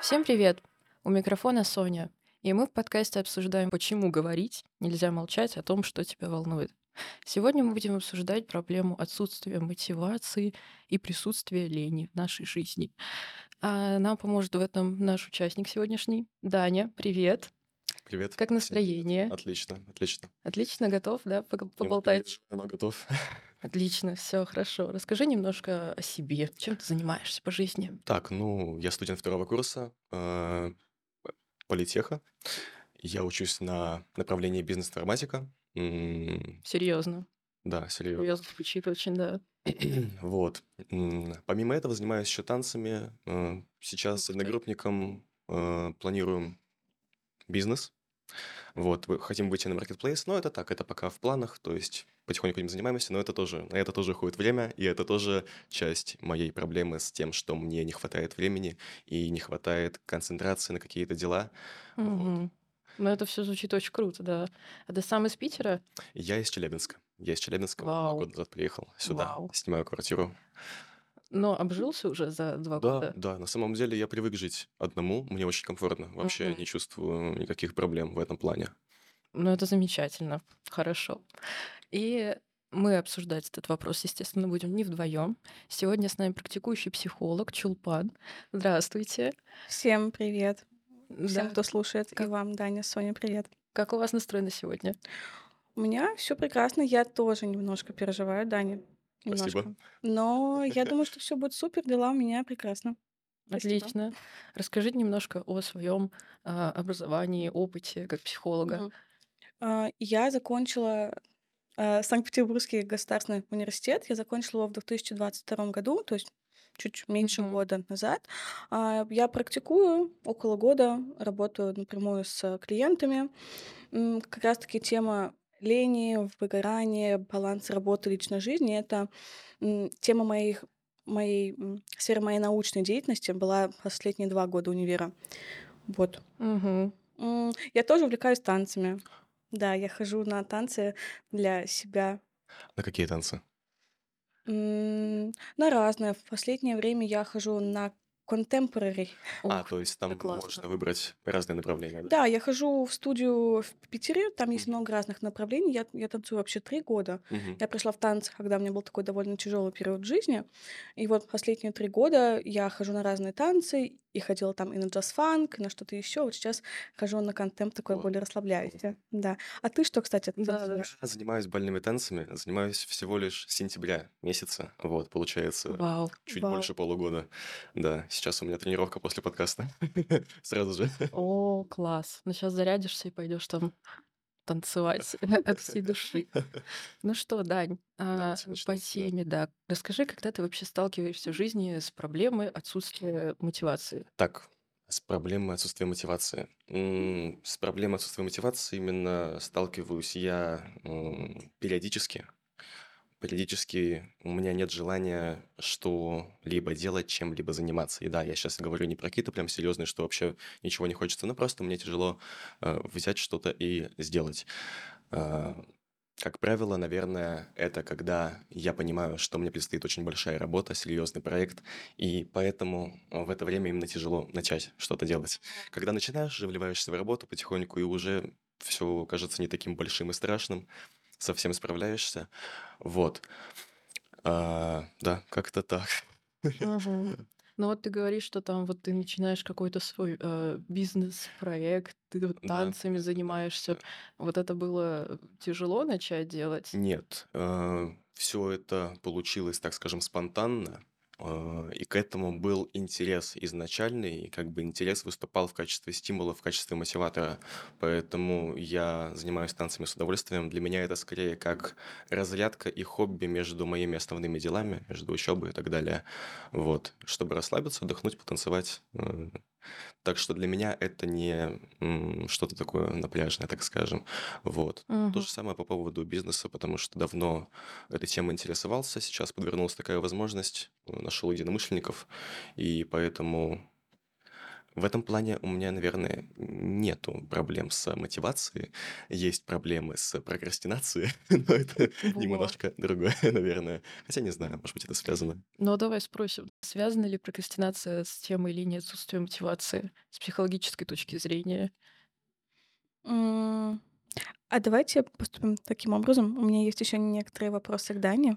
Всем привет! У микрофона Соня, и мы в подкасте обсуждаем, почему говорить нельзя молчать о том, что тебя волнует. Сегодня мы будем обсуждать проблему отсутствия мотивации и присутствия лени в нашей жизни. А нам поможет в этом наш участник сегодняшний, Даня. Привет! Привет. Как настроение? Отлично, отлично. Отлично, готов, да, поболтать? переживаю, но готов. Отлично, все хорошо. Расскажи немножко о себе. Чем ты занимаешься по жизни? Так, ну, я студент второго курса э, политеха. Я учусь на направлении бизнес-информатика. Серьезно. Да, серьезно. Серьезно звучит очень, да. Вот. Помимо этого занимаюсь еще танцами. Э, Сейчас с одногруппником э, планируем бизнес. Вот, хотим выйти на маркетплейс, но это так, это пока в планах, то есть потихоньку этим занимаемся, но это тоже, на это тоже уходит время, и это тоже часть моей проблемы с тем, что мне не хватает времени и не хватает концентрации на какие-то дела. Вот. Мгм. Ну, это все звучит очень круто, да. А ты сам из Питера? Я из Челябинска. Я из Челябинска, Вау, года назад приехал сюда, вау. снимаю квартиру. Но обжился уже за два Да, года? да, на самом деле я привык жить одному, мне очень комфортно, вообще Мгм. не чувствую никаких проблем в этом плане. Ну, это замечательно, хорошо. И мы обсуждать этот вопрос, естественно, будем не вдвоем. Сегодня с нами практикующий психолог Чулпан. Здравствуйте. Всем привет. Всем, Да. кто слушает. И Как, вам, Даня, Соня, привет. как у вас настроено сегодня? У меня все прекрасно. Я тоже немножко переживаю, Даня. Спасибо. Немножко. Но я думаю, что все будет супер. Дела у меня прекрасно. Спасибо. Отлично. Расскажите немножко о своем образовании, опыте как психолога. А, Я закончила а, Санкт-Петербургский государственный университет. Я закончила его в 2022 году, то есть чуть меньше Мгм. года назад. А, Я практикую около года, работаю напрямую с клиентами. Как раз-таки тема лени, выгорания, баланс работы личной жизни— это тема моих, моей сферы моей научной деятельности была последние два года универа. Вот. М, Я тоже увлекаюсь танцами. Да, я хожу на танцы для себя. На какие танцы? На разные. В последнее время я хожу на contemporary. А, то есть там классно. можно выбрать разные направления, да? Да, я хожу в студию в Питере, там есть много разных направлений. Я, я танцую вообще три года. Я пришла в танцы, когда у меня был такой довольно тяжелый период жизни. И вот последние три года я хожу на разные танцы, и ходила там и на джаз-фанк, и на что-то еще. Вот сейчас хожу на контемп такой более расслабляющий. Да. А ты что, кстати, Да? Я занимаюсь бальными танцами, занимаюсь всего лишь с сентября месяца, вот, получается, Вау. чуть Вау. больше полугода. Да, сейчас у меня тренировка после подкаста, сразу же. О, класс. Ну, сейчас зарядишься и пойдешь там танцевать от всей души. Ну что, Дань, а, Давайте по. Да. теме, да. Расскажи, когда ты вообще сталкиваешься в жизни с проблемой отсутствия мотивации? Так, с проблемой отсутствия мотивации. С проблемой отсутствия мотивации именно сталкиваюсь я периодически. Периодически у меня нет желания что-либо делать, чем-либо заниматься. И да, я сейчас говорю не про какие-то прям серьезные, что вообще ничего не хочется, но просто мне тяжело э, взять что-то и сделать. А, Как правило, наверное, это когда я понимаю, что мне предстоит очень большая работа, серьезный проект, и поэтому э, в это время именно тяжело начать что-то делать. Когда начинаешь, вливаешься в работу потихоньку, и уже все кажется не таким большим и страшным, совсем справляешься. Вот. А, да, как-то так. Ну вот ты говоришь, что там вот ты начинаешь какой-то свой э, бизнес-проект, ты вот Да, танцами занимаешься. да. Вот это было тяжело начать делать? Нет, все это получилось, так скажем, спонтанно, э, и к этому был интерес изначальный, и как бы интерес выступал в качестве стимула, в качестве мотиватора, поэтому я занимаюсь танцами с удовольствием. Для меня это скорее как разрядка и хобби между моими основными делами, между учебой и так далее, вот, чтобы расслабиться, отдохнуть, потанцевать. э. Так что для меня это не что-то такое напряжное, так скажем, вот. То Мгм. же самое по поводу бизнеса, потому что давно этой темой интересовался. Сейчас подвернулась такая возможность, нашел единомышленников, и поэтому В этом плане у меня, наверное, нету проблем с мотивацией. Есть проблемы с прокрастинацией, но это Вот. немножко другое, наверное. Хотя не знаю, может быть, это связано. Ну, а давай спросим, связана ли прокрастинация с темой или нет отсутствия мотивации с психологической точки зрения? А давайте поступим таким образом. У меня есть еще некоторые вопросы к Дане.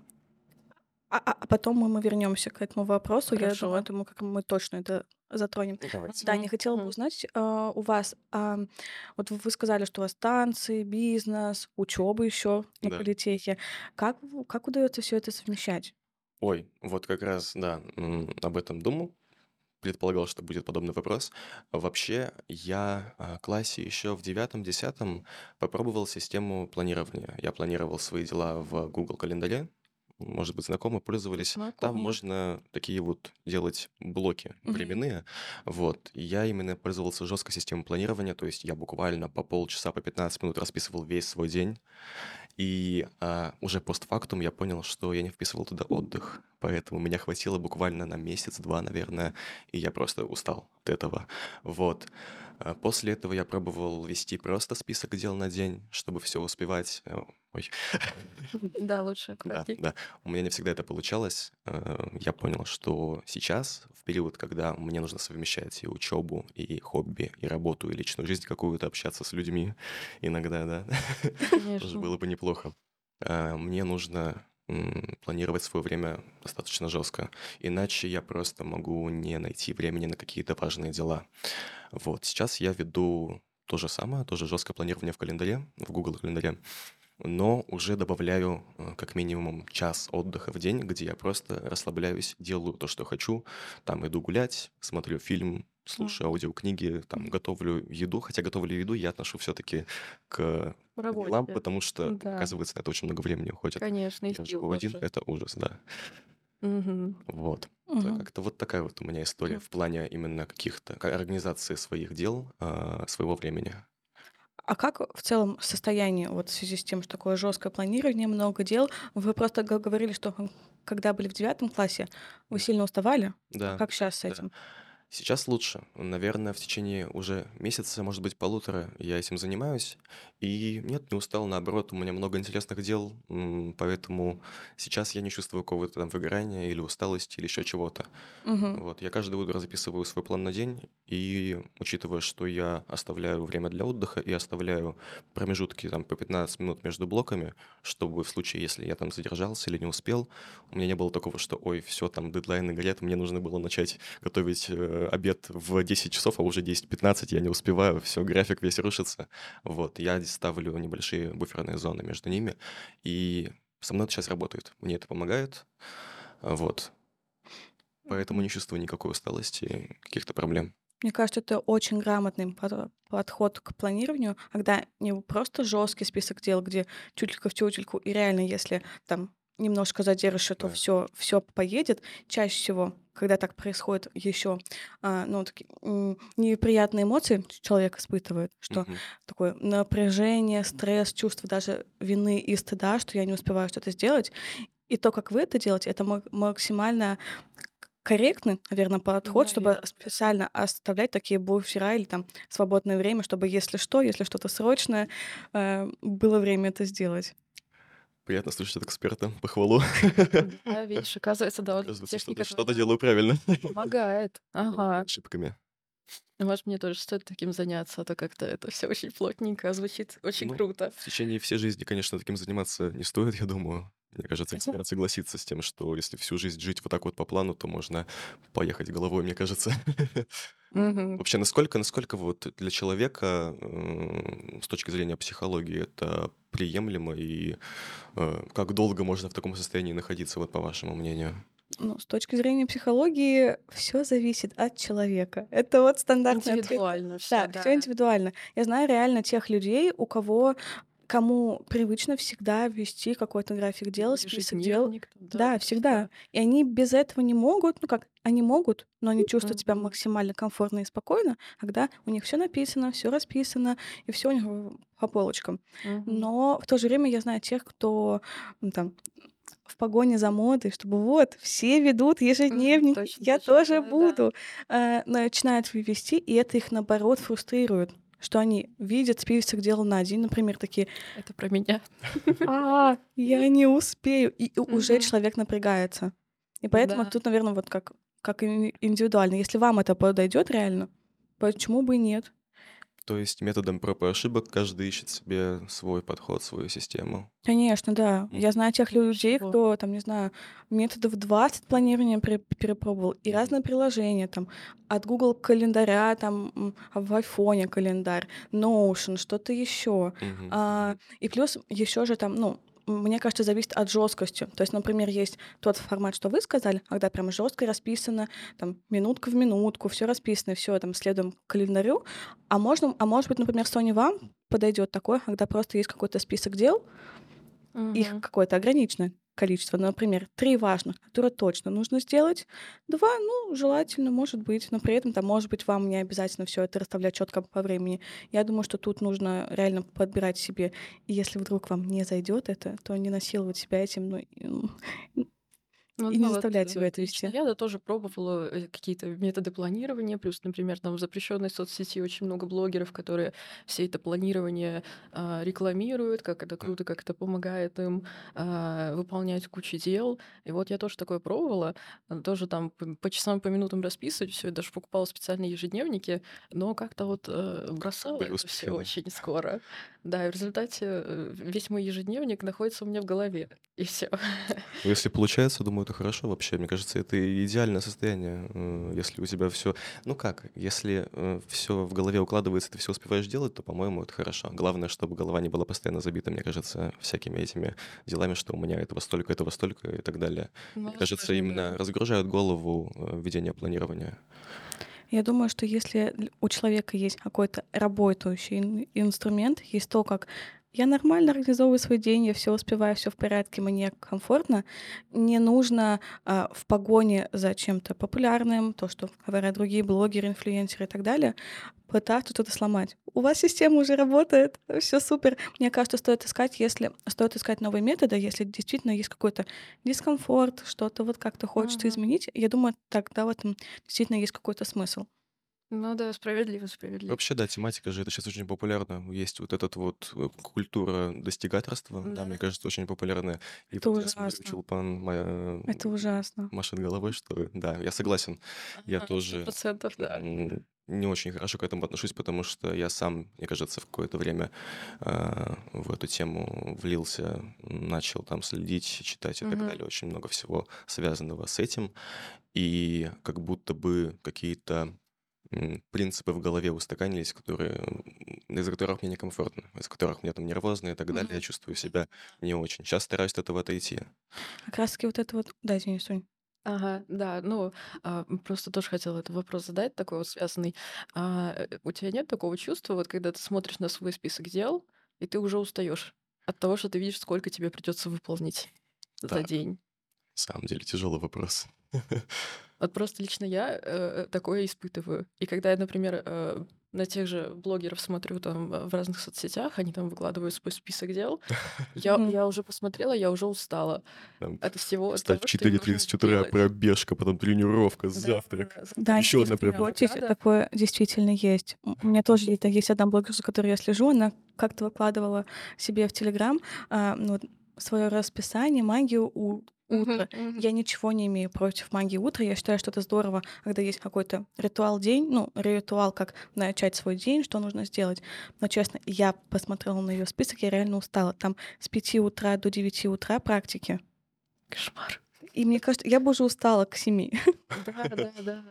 А, а- а потом мы, мы вернемся к этому вопросу. Я Хорошо. думаю, думаю, как мы точно это затронем. Давайте. Даня, Мгм, хотела бы узнать а, у вас, а, вот вы сказали, что у вас танцы, бизнес, учеба еще на Да. политехе. Как, как удается все это совмещать? Ой, вот как раз, да, об этом думал. Предполагал, что будет подобный вопрос. Вообще, я в классе еще в девятом-десятом попробовал систему планирования. Я планировал свои дела в Google календаре. Может быть, знакомы, пользовались. Там Знакомо. можно такие вот делать блоки временные. Вот. И Я именно пользовался жесткой системой планирования, то есть я буквально по полчаса, по 15 минут расписывал весь свой день. И а, уже постфактум я понял, что я не вписывал туда отдых. Поэтому меня хватило буквально на месяц-два, наверное, и я просто устал от этого. Вот. А, После этого я пробовал вести просто список дел на день, чтобы все успевать. Э, Ой, Да, лучше да, да. У меня не всегда это получалось. Э, Я понял, что сейчас, в период, когда мне нужно совмещать и учебу, и хобби, и работу, и личную жизнь какую-то, общаться с людьми иногда, да, тоже Конечно. было бы неплохо. А, Мне нужно планировать свое время достаточно жестко, иначе я просто могу не найти времени на какие-то важные дела. Вот, сейчас я веду то же самое, тоже жесткое планирование в календаре, в Google календаре, но уже добавляю э, как минимум час отдыха в день, где я просто расслабляюсь, делаю то, что хочу, там иду гулять, смотрю фильм, слушаю аудиокниги, там готовлю еду, хотя готовлю еду я отношу все-таки к В делам, работе. потому что, Да. оказывается, это очень много времени уходит. Конечно, и сил один, это ужас, да. Мгм. Вот. Мгм. Как-то вот такая вот у меня история в плане именно каких-то ка- организации своих дел, а, своего времени. А как в целом состояние вот в связи с тем, что такое жесткое планирование, много дел? Вы просто говорили, что когда были в девятом классе, вы сильно уставали. А Да, как сейчас с да. Сейчас лучше. Наверное, в течение уже месяца, может быть, полутора я этим занимаюсь. И нет, не устал, наоборот, у меня много интересных дел, м, поэтому сейчас я не чувствую какого-то там выгорания или усталости или еще чего-то. Мгм. Вот, я каждое утро записываю свой план на день, и учитывая, что я оставляю время для отдыха и оставляю промежутки там по 15 минут между блоками, чтобы в случае, если я там задержался или не успел, у меня не было такого, что, ой, все, там дедлайны горят, мне нужно было начать готовить э, обед в 10 часов, а уже 10-15, я не успеваю, все, график весь рушится. Вот, я ставлю небольшие буферные зоны между ними, и со мной это сейчас работает, мне это помогает, вот. Поэтому не чувствую никакой усталости, каких-то проблем. Мне кажется, это очень грамотный подход к планированию, когда не просто жесткий список дел, где тютелька в тютельку, и реально, если там немножко задержишься, то Да. все, все поедет. Чаще всего, когда так происходит, еще ну, такие, неприятные эмоции человек испытывает, что Мгм. такое напряжение, стресс, чувство даже вины и стыда, что я не успеваю что-то сделать. И то, как вы это делаете, это ма- максимально корректный, наверное, подход, чтобы Наверно, да. специально оставлять такие буфера или там свободное время, чтобы, если что, если что-то срочное, э, было время это сделать. Приятно слышать от эксперта похвалу. Да, видишь, оказывается, да, Оказывается, техника что-то делаю правильно. помогает. Ага. Ошибками. Может, мне тоже стоит таким заняться, а то как-то это все очень плотненько, звучит очень Ну, круто. В течение всей жизни, конечно, таким заниматься не стоит, я думаю. Мне кажется, эксперт согласится с тем, что если всю жизнь жить вот так вот по плану, то можно поехать головой, мне кажется. Мгм. Вообще, насколько, насколько вот для человека с точки зрения психологии это приемлемо и э, как долго можно в таком состоянии находиться, вот по вашему мнению? Ну, с точки зрения психологии, все зависит от человека. Это вот стандартный ответ. Индивидуально все, Да, все да. индивидуально. Я знаю реально тех людей, у кого кому привычно всегда вести какой-то график дел, список дел. Ежедневник, там, да, Да, всегда. И они без этого не могут, ну как, они могут, но они чувствуют себя максимально комфортно и спокойно, когда у них все написано, все расписано, и все у них по полочкам. Но в то же время я знаю тех, кто м, там в погоне за модой, чтобы вот все ведут Мгм. ежедневники, Точно, я точно, тоже да-да-да. буду. Э, начинают вести, и это их, наоборот, фрустрирует, что они видят список дел на день, например, такие: Это про меня. "А, я не успею". И уже человек напрягается. И поэтому тут, наверно, вот как как индивидуально. Если вам это подойдёт реально, почему бы и нет? То есть методом проб и ошибок каждый ищет себе свой подход, свою систему. Конечно, да. Я знаю тех людей, кто там, не знаю, методов 20 планирования перепробовал, и разные приложения там от Google календаря, там, в айфоне календарь, Notion, что-то ещё. Мгм, А, и плюс ещё же там, ну, мне кажется, зависит от жёсткости. То есть, например, есть тот формат, что вы сказали, когда прям жёстко расписано, там минутка в минутку, всё расписано, всё там следуем календарю. А можно а может быть, например, Sony вам подойдёт такое, когда просто есть какой-то список дел, их Мгм. какое-то ограниченное количество, например, 3 важных, которые точно нужно сделать, 2, ну, желательно, может быть, но при этом там, может быть, вам не обязательно всё это расставлять чётко по времени. Я думаю, что тут нужно реально подбирать себе. И если вдруг вам не зайдёт это, то не насиловать себя этим, ну, и, Ну и не заставлять себя это вести. я, да, тоже пробовала, э, какие-то методы планирования. Плюс, например, там в запрещенной соцсети очень много блогеров, которые все это планирование, а, рекламируют, как это круто, как это помогает им, а, выполнять кучу дел. И вот я тоже такое пробовала. А, тоже там по часам, по минутам расписывать всё. Я даже покупала специальные ежедневники, но как-то вот, э, бросала это да. очень скоро. Да, и в результате, э, весь мой ежедневник находится у меня в голове, и всё. Ну, если получается, думаю, это хорошо вообще. Мне кажется, это идеальное состояние, э, если у тебя всё Ну как, если, э, всё в голове укладывается, ты всё успеваешь делать, то, по-моему, это хорошо. Главное, чтобы голова не была постоянно забита, мне кажется, всякими этими делами, что у меня этого столько, этого столько и так далее. Ну, Мне кажется, именно да. разгружает голову, э, ведение планирования. Я думаю, что если у человека есть какой-то работающий ин инструмент, есть то, как я нормально организовываю свой день, я всё успеваю, всё в порядке, мне комфортно, не нужно, а, в погоне за чем-то популярным, то, что говорят другие блогеры, инфлюенсеры и так далее, пытаться что-то сломать. У вас система уже работает, всё супер. Мне кажется, стоит искать, если стоит искать новые методы, если действительно есть какой-то дискомфорт, что-то вот как-то хочется Мгм. изменить. Я думаю, тогда в этом действительно есть какой-то смысл. Ну да, справедливо справедливо. Вообще, да, тематика же это щас очень популярна. Есть вот этот вот, э, культура достигаторства, да, мне Да. кажется, очень популярная. И Это вот я смотрю, ужасно. Чулпан моя Это ужасно. машет головой, что да, я согласен. Я тоже, 100 да. не очень хорошо к этому отношусь, потому что я сам, мне кажется, в какое-то время, а, в эту тему влился, начал там следить, читать и так Мгм. далее. Очень много всего связанного с этим. И как будто бы какие-то, принципы в голове устаканились, которые, из-за которых мне некомфортно, из-за которых мне там нервозно и так далее. Я Мгм. чувствую себя не очень. Щас стараюсь от этого отойти. Как раз таки вот это вот Да, извини, Сонь. Ага, да, ну, а, просто тоже хотела этот вопрос задать, такой вот связанный. А, э, у тебя нет такого чувства, вот когда ты смотришь на свой список дел, и ты уже устаёшь от того, что ты видишь, сколько тебе придётся выполнить за Так. день? На самом деле тяжелый вопрос. Вот просто лично я, э, такое испытываю. И когда я, например, э, на тех же блогеров смотрю там в разных соцсетях, они там выкладывают свой список дел, я я уже посмотрела, я уже устала Там от всего должна 4:30 утра, пробежка, потом тренировка, Да, завтрак. Да, если одна согласитесь, Да-да. такое действительно есть. У меня тоже есть есть одна блогерша, за которой я слежу. Она как-то выкладывала себе в "Телеграм", а, ну своё расписание, магию у Мгм. Я ничего не имею против магии утра. Я считаю, что это здорово, когда есть какой-то ритуал день, ну, ритуал, как начать свой день, что нужно сделать. Но, честно, я посмотрела на её список, я реально устала. Там с 5 утра до 9 утра практики. Кошмар. И мне кажется, я бы уже устала к 7. Да-да-да.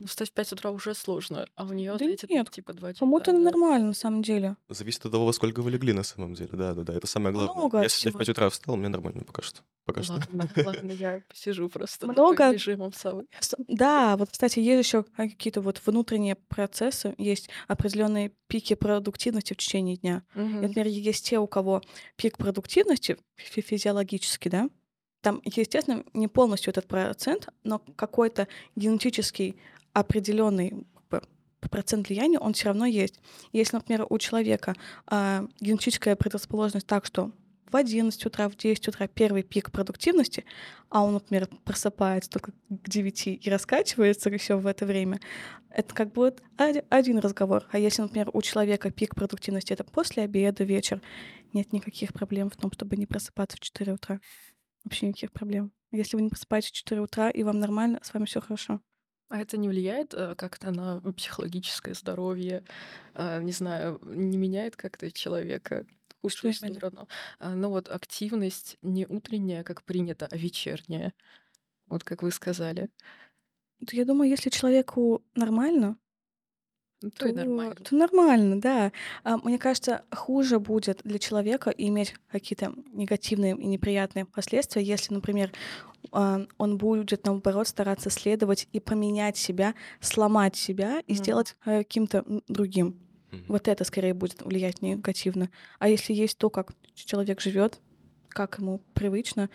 Ну, встать в 5 утра уже сложно, а у неё Да нет, типа 2 кому-то часа, да. нормально на самом деле. Зависит от того, во сколько вы легли на самом деле. Да-да-да, это самое главное. Много Я от сегодня в всего. 5 утра встал, мне нормально пока что. Пока что. Ладно, ладно, я посижу просто Много режимом совы. Да, вот, кстати, есть ещё какие-то вот внутренние процессы, есть определённые пики продуктивности в течение дня. Мгм. например, есть те, у кого пик продуктивности фи физиологический, да, там, естественно, не полностью этот процент, но какой-то генетический бы процент влияния, он всё равно есть. Если, например, у человека, а, генетическая предрасположенность так, что в 11 утра, в 10 утра первый пик продуктивности, а он, например, просыпается только к 9 и раскачивается еще в это время, это как вот один разговор. А если, например, у человека пик продуктивности это после обеда, вечер, нет никаких проблем в том, чтобы не просыпаться в 4 утра. Вообще никаких проблем. Если вы не просыпаетесь в 4 утра и вам нормально, с вами все хорошо. А это не влияет э, как-то на психологическое здоровье? А, не знаю, не меняет как-то человека Что худшую именно? сторону? А, ну вот активность не утренняя, как принято, а вечерняя. Вот как вы сказали. То я думаю, если человеку нормально, Ну, то то, нормально. то нормально, да. А, мне кажется, хуже будет для человека иметь какие-то негативные и неприятные последствия, если, например, а, он будет, наоборот, стараться следовать и поменять себя, сломать себя и Мгм. сделать э, каким-то другим. Мгм. Вот это скорее будет влиять негативно. А если есть то, как человек живет, как ему привычно,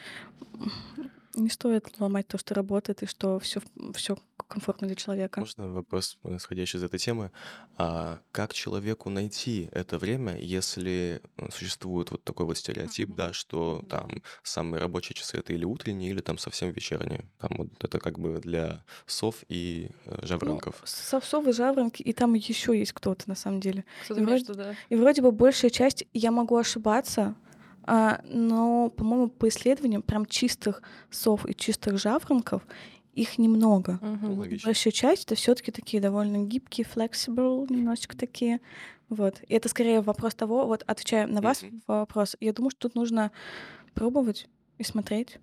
не стоит ломать то, что работает и что все, все комфортно для человека. Можно вопрос, исходящий из этой темы? А как человеку найти это время, если существует вот такой вот стереотип, Мгм. да, что там самые рабочие часы это или утренние, или там совсем вечерние? Там вот это как бы для сов и э, Ну, жаворонков. совсовы, жаворонки, и там еще есть кто-то на самом деле. Кто-то И вроде, да. и вроде бы большая часть, я могу ошибаться, но, по-моему, по исследованиям прям чистых сов и чистых жаворонков их немного. Логично. Большая часть это все-таки такие довольно гибкие, flexible, немножечко такие. Вот. И это скорее вопрос того, вот отвечая на ваш Мгм. вопрос, я думаю, что тут нужно пробовать и смотреть.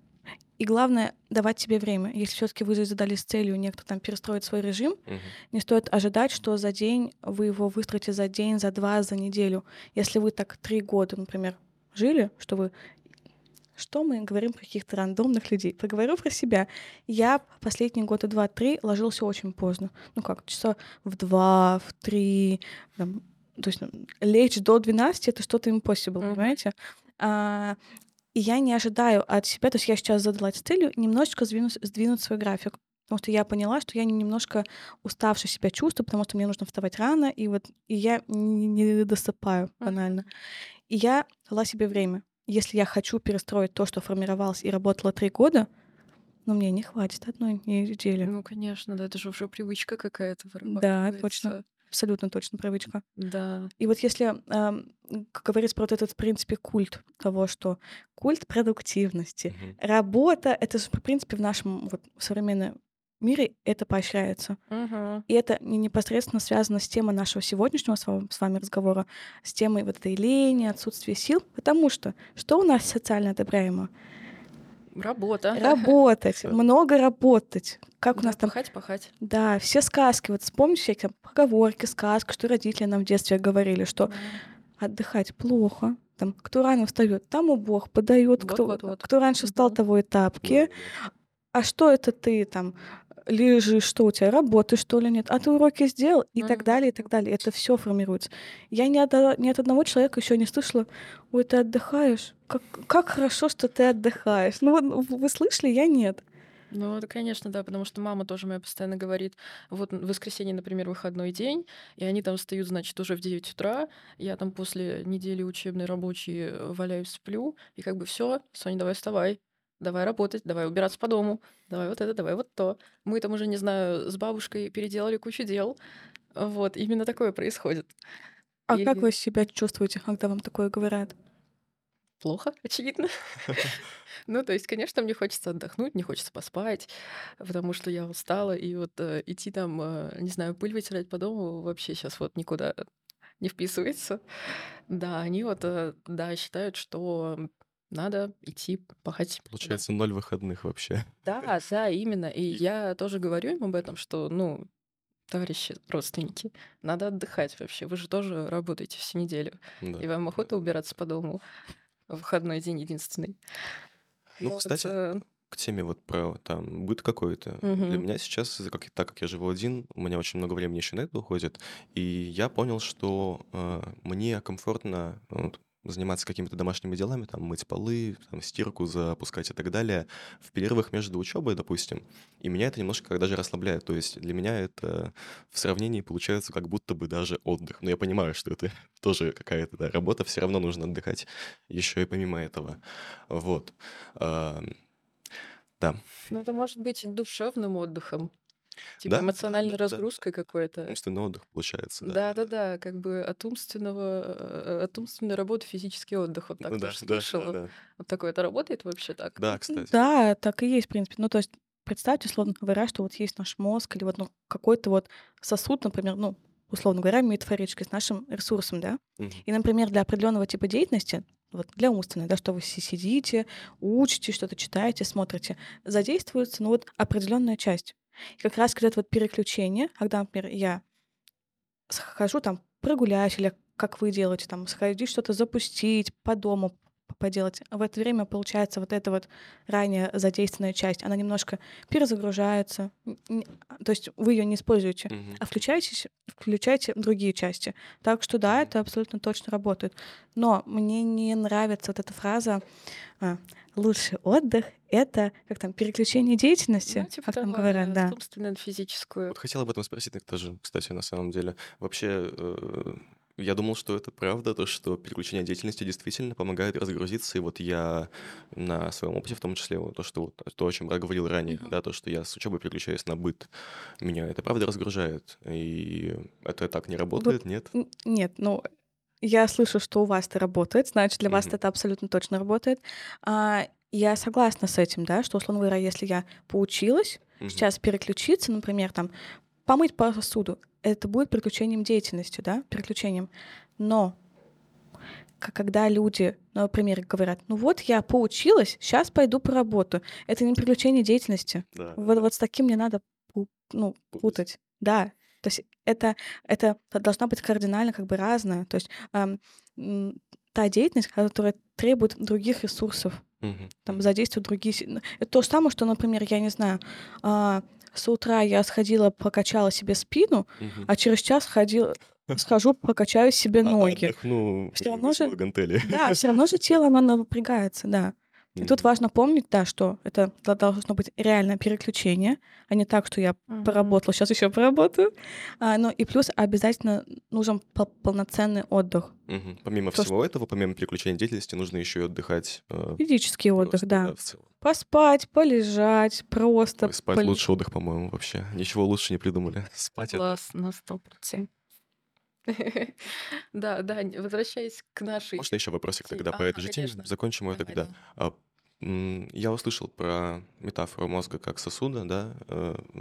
И главное, давать себе время. Если все-таки вы задались целью некто там перестроить свой режим, Мгм. не стоит ожидать, что за день вы его выстроите за день, за два, за неделю. Если вы так три года, например, жили, что вы что мы говорим про каких-то рандомных людей? Поговорю про себя. Я последние года два-три ложился очень поздно. Ну как, часа в два, в три. там, то есть лечь до 12 — это что-то impossible, Мгм. понимаете? А, и я не ожидаю от себя, то есть я сейчас задалась целью немножечко сдвинуть, сдвинуть свой график. Потому что я поняла, что я немножко уставше себя чувствую, потому что мне нужно вставать рано, и вот и я не, не досыпаю банально. И я дала себе время. Если я хочу перестроить то, что формировалось и работало три года, ну, мне не хватит одной недели. Ну, конечно, да, это же уже привычка какая-то Да, точно. Абсолютно точно привычка. Да. И вот если ам, как говорится про вот этот, в принципе, культ того, что культ продуктивности, Мгм. работа, это же, в принципе, в нашем вот, современном мире это поощряется. Мгм. И это не- непосредственно связано с темой нашего сегодняшнего с вами, с вами разговора, с темой вот этой лени, отсутствия сил, потому что что у нас социально одобряемо? Работа. Работать, много работать. Как у Да, нас там пахать, пахать. да, все сказки. Вот вспомните всякие там поговорки, сказки, что родители нам в детстве говорили, что Да. отдыхать плохо. Там, кто рано встает, тому Бог подает. Вот, Кто, вот, вот. кто раньше встал, того и тапки. А что это ты там лежишь, что у тебя, работы, что ли, нет? А ты уроки сделал? И так Мгм. далее, и так далее. Это все формируется. Я ни от, ни от одного человека еще не слышала, ой, ты отдыхаешь? Как, как хорошо, что ты отдыхаешь. Ну, вот вы слышали, я нет. Ну, это, конечно, да, потому что мама тоже моя постоянно говорит, вот в воскресенье, например, выходной день, и они там встают, значит, уже в 9 утра, я там после недели учебной рабочей э, валяюсь, сплю, и как бы все, Соня, давай вставай, давай работать, давай убираться по дому, давай вот это, давай вот то. Мы там уже, не знаю, с бабушкой переделали кучу дел. Вот, именно такое происходит. А как И вы себя чувствуете, когда вам такое говорят? плохо, очевидно. Ну, то есть, конечно, мне хочется отдохнуть, мне хочется поспать, потому что я устала, и вот э, идти там, э, не знаю, пыль вытирать по дому вообще сейчас вот никуда не вписывается. Да, они вот, э, да, считают, что надо идти пахать. Да. Получается, ноль выходных вообще. Да, да, именно. И я тоже говорю им об этом, что, ну, товарищи, родственники, надо отдыхать вообще. Вы же тоже работаете всю неделю. Да, И вам охота убираться по дому в выходной день единственный. Ну, Вот, кстати, э, к теме вот про там быт какой-то. Для мгм. меня сейчас, как, так как я живу один, у меня очень много времени еще на это уходит, и я понял, что э, мне комфортно вот, заниматься какими-то домашними делами, там, мыть полы, там, стирку запускать и так далее, в перерывах между учебой, допустим. И меня это немножко как даже расслабляет. То есть для меня это в сравнении получается как будто бы даже отдых. Но я понимаю, что это тоже какая-то да, работа, все равно нужно отдыхать еще и помимо этого. Вот. Да. Ну, это может быть душевным отдыхом. Типа Да, эмоциональной да, да. разгрузкой какой-то. Умственный отдых получается, да. Да-да-да, как бы от умственного, э, от умственной работы физический отдых. Вот так Ну да, тоже да, да, слышала. да. Вот такое это работает вообще так? Да, кстати. Да, так и есть, в принципе. Ну, то есть представьте, условно говоря, что вот есть наш мозг или вот ну, какой-то вот сосуд, например, ну, условно говоря, метафорически с нашим ресурсом, да? Мгм. И, например, для определенного типа деятельности, вот для умственной, да, что вы си- сидите, учите, что-то читаете, смотрите, задействуется, ну, вот определенная часть. И как раз когда это вот переключение, когда, например, я схожу там прогуляюсь, или как вы делаете, там, сходить что-то запустить по дому, поделать. В это время, получается, вот эта вот ранее задействованная часть, она немножко перезагружается. То есть вы ее не используете, Мгм. а включаете, включаете другие части. Так что да, это абсолютно точно работает. Но мне не нравится вот эта фраза а, «лучший отдых — это, как там, переключение деятельности», Ну, типа как там того, говорят, да, на физическую. Вот хотел об этом спросить так тоже, кстати, на самом деле. Вообще, э, я думал, что это правда, то, что переключение деятельности действительно помогает разгрузиться. И вот я на своем опыте, в том числе, вот то, что вот, то, о чем я говорил ранее, Мгм. да, то, что я с учебы переключаюсь на быт, меня это правда разгружает. И это так не Вот работает, нет? Н- Нет, ну, я слышу, что у вас это работает, значит, для вас Мгм. это абсолютно точно работает. А, я согласна с этим, да, что, условно говоря, если я поучилась, Мгм. сейчас переключиться, например, там, помыть посуду, это будет переключением деятельности, да, переключением. Но когда люди, например, говорят, ну вот я поучилась, сейчас пойду поработаю, это не переключение деятельности. Да, Вот, вот с таким не надо ну, путать. Да, то есть это, это должна быть кардинально как бы разная. То есть ам, м, та деятельность, которая требует других ресурсов, Мгм. там Мгм. задействует другие... ну, Это то же самое, что, например, я не знаю, а, с утра я сходила, прокачала себе спину, Мгм. а через час ходила, схожу, прокачаю себе А ноги. отдохну, Все равно же, высилу гантели. да, все равно же тело, оно напрягается, да. И тут важно помнить, да, что это до- должно быть реальное переключение, а не так, что я Мгм. поработала, сейчас еще поработаю. А, ну и плюс обязательно нужен пол- полноценный отдых, Мгм. Помимо то, что всего этого, помимо переключения деятельности, нужно еще и отдыхать э, физический отдых, просто, да, да. в целом. Поспать, полежать, просто Ой, спать пол- лучший отдых, по-моему, вообще. Ничего лучше не придумали. Спать на сто процентов. Да, да, возвращаясь к нашей Можно еще вопросик тогда по этой же теме? Закончим Давай, тогда. А, Я услышал про метафору мозга как сосуда, да.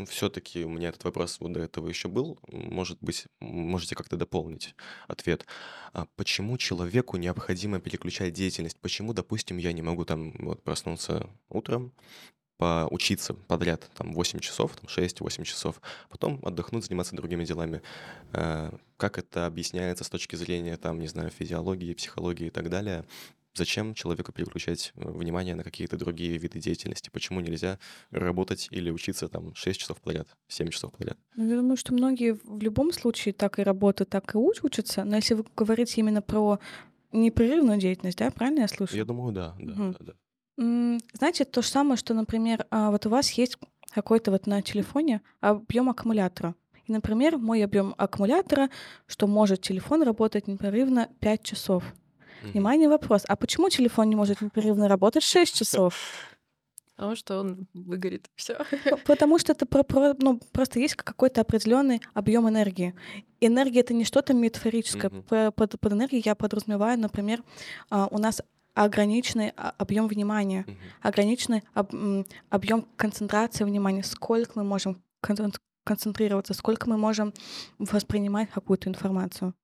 Все-таки у меня этот вопрос вот до этого еще был. Может быть, можете как-то дополнить ответ. А Почему человеку необходимо переключать деятельность? Почему, допустим, я не могу там вот проснуться утром, поучиться подряд там 8 часов, там 6-8 часов, потом отдохнуть, заниматься другими делами. Э, Как это объясняется с точки зрения, там, не знаю, физиологии, психологии и так далее? Зачем человеку переключать э, внимание на какие-то другие виды деятельности? Почему нельзя работать или учиться там 6 часов подряд, 7 часов подряд? Ну, Я думаю, что многие в любом случае так и работают, так и уч- учатся. Но если вы говорите именно про непрерывную деятельность, да, правильно я слышу? Я думаю, да, да, Мгм. да, да. Знаете, то же самое, что, например, а, вот у вас есть какой-то вот на телефоне объем аккумулятора. И, например, мой объем аккумулятора, что может телефон работать непрерывно 5 часов. Мгм. Внимание, вопрос. А почему телефон не может непрерывно работать 6 часов? Потому что он выгорит. Все. Потому что это про- про- ну, просто есть какой-то определенный объем энергии. Энергия это не что-то метафорическое. По- Под, под энергией я подразумеваю, например, а, у нас ограниченный а, объем внимания, Мгм. ограниченный объем концентрации внимания, сколько мы можем концен- концентрироваться, сколько мы можем воспринимать какую-то информацию.